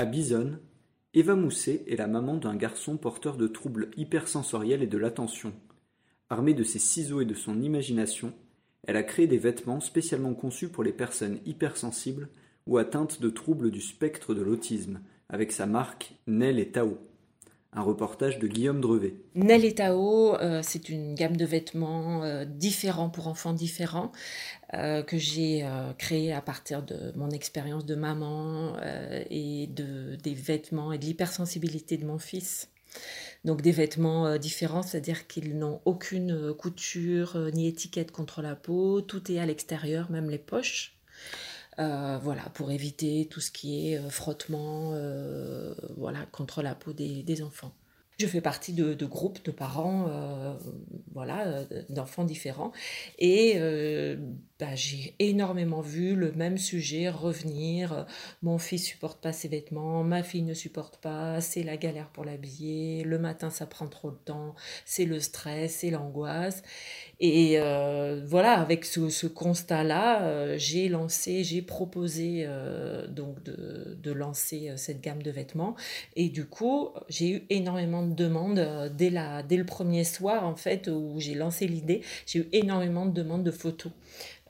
À Bisonne, Eva Mousset est la maman d'un garçon porteur de troubles hypersensoriels et de l'attention. Armée de ses ciseaux et de son imagination, elle a créé des vêtements spécialement conçus pour les personnes hypersensibles ou atteintes de troubles du spectre de l'autisme, avec sa marque Nel et Tao. Un reportage de Guillaume Drevet. Nel et Tao, euh, c'est une gamme de vêtements euh, différents pour enfants différents euh, que j'ai créé à partir de mon expérience de maman et de, des vêtements et de l'hypersensibilité de mon fils. Donc des vêtements différents, c'est-à-dire qu'ils n'ont aucune couture ni étiquette contre la peau, tout est à l'extérieur, même les poches. Voilà, pour éviter tout ce qui est frottement voilà, contre la peau des enfants. Je fais partie de, groupes de parents, euh, voilà, euh, d'enfants différents. Et euh, bah, j'ai énormément vu le même sujet revenir. Mon fils supporte pas ses vêtements, ma fille ne supporte pas, c'est la galère pour l'habiller, le matin ça prend trop de temps, c'est le stress, c'est l'angoisse. Et voilà, avec ce, constat-là, j'ai lancé, j'ai proposé donc de, lancer cette gamme de vêtements. Et du coup, j'ai eu énormément de demandes euh, dès, dès le premier soir, en fait, où j'ai lancé l'idée. J'ai eu énormément de demandes de photos euh,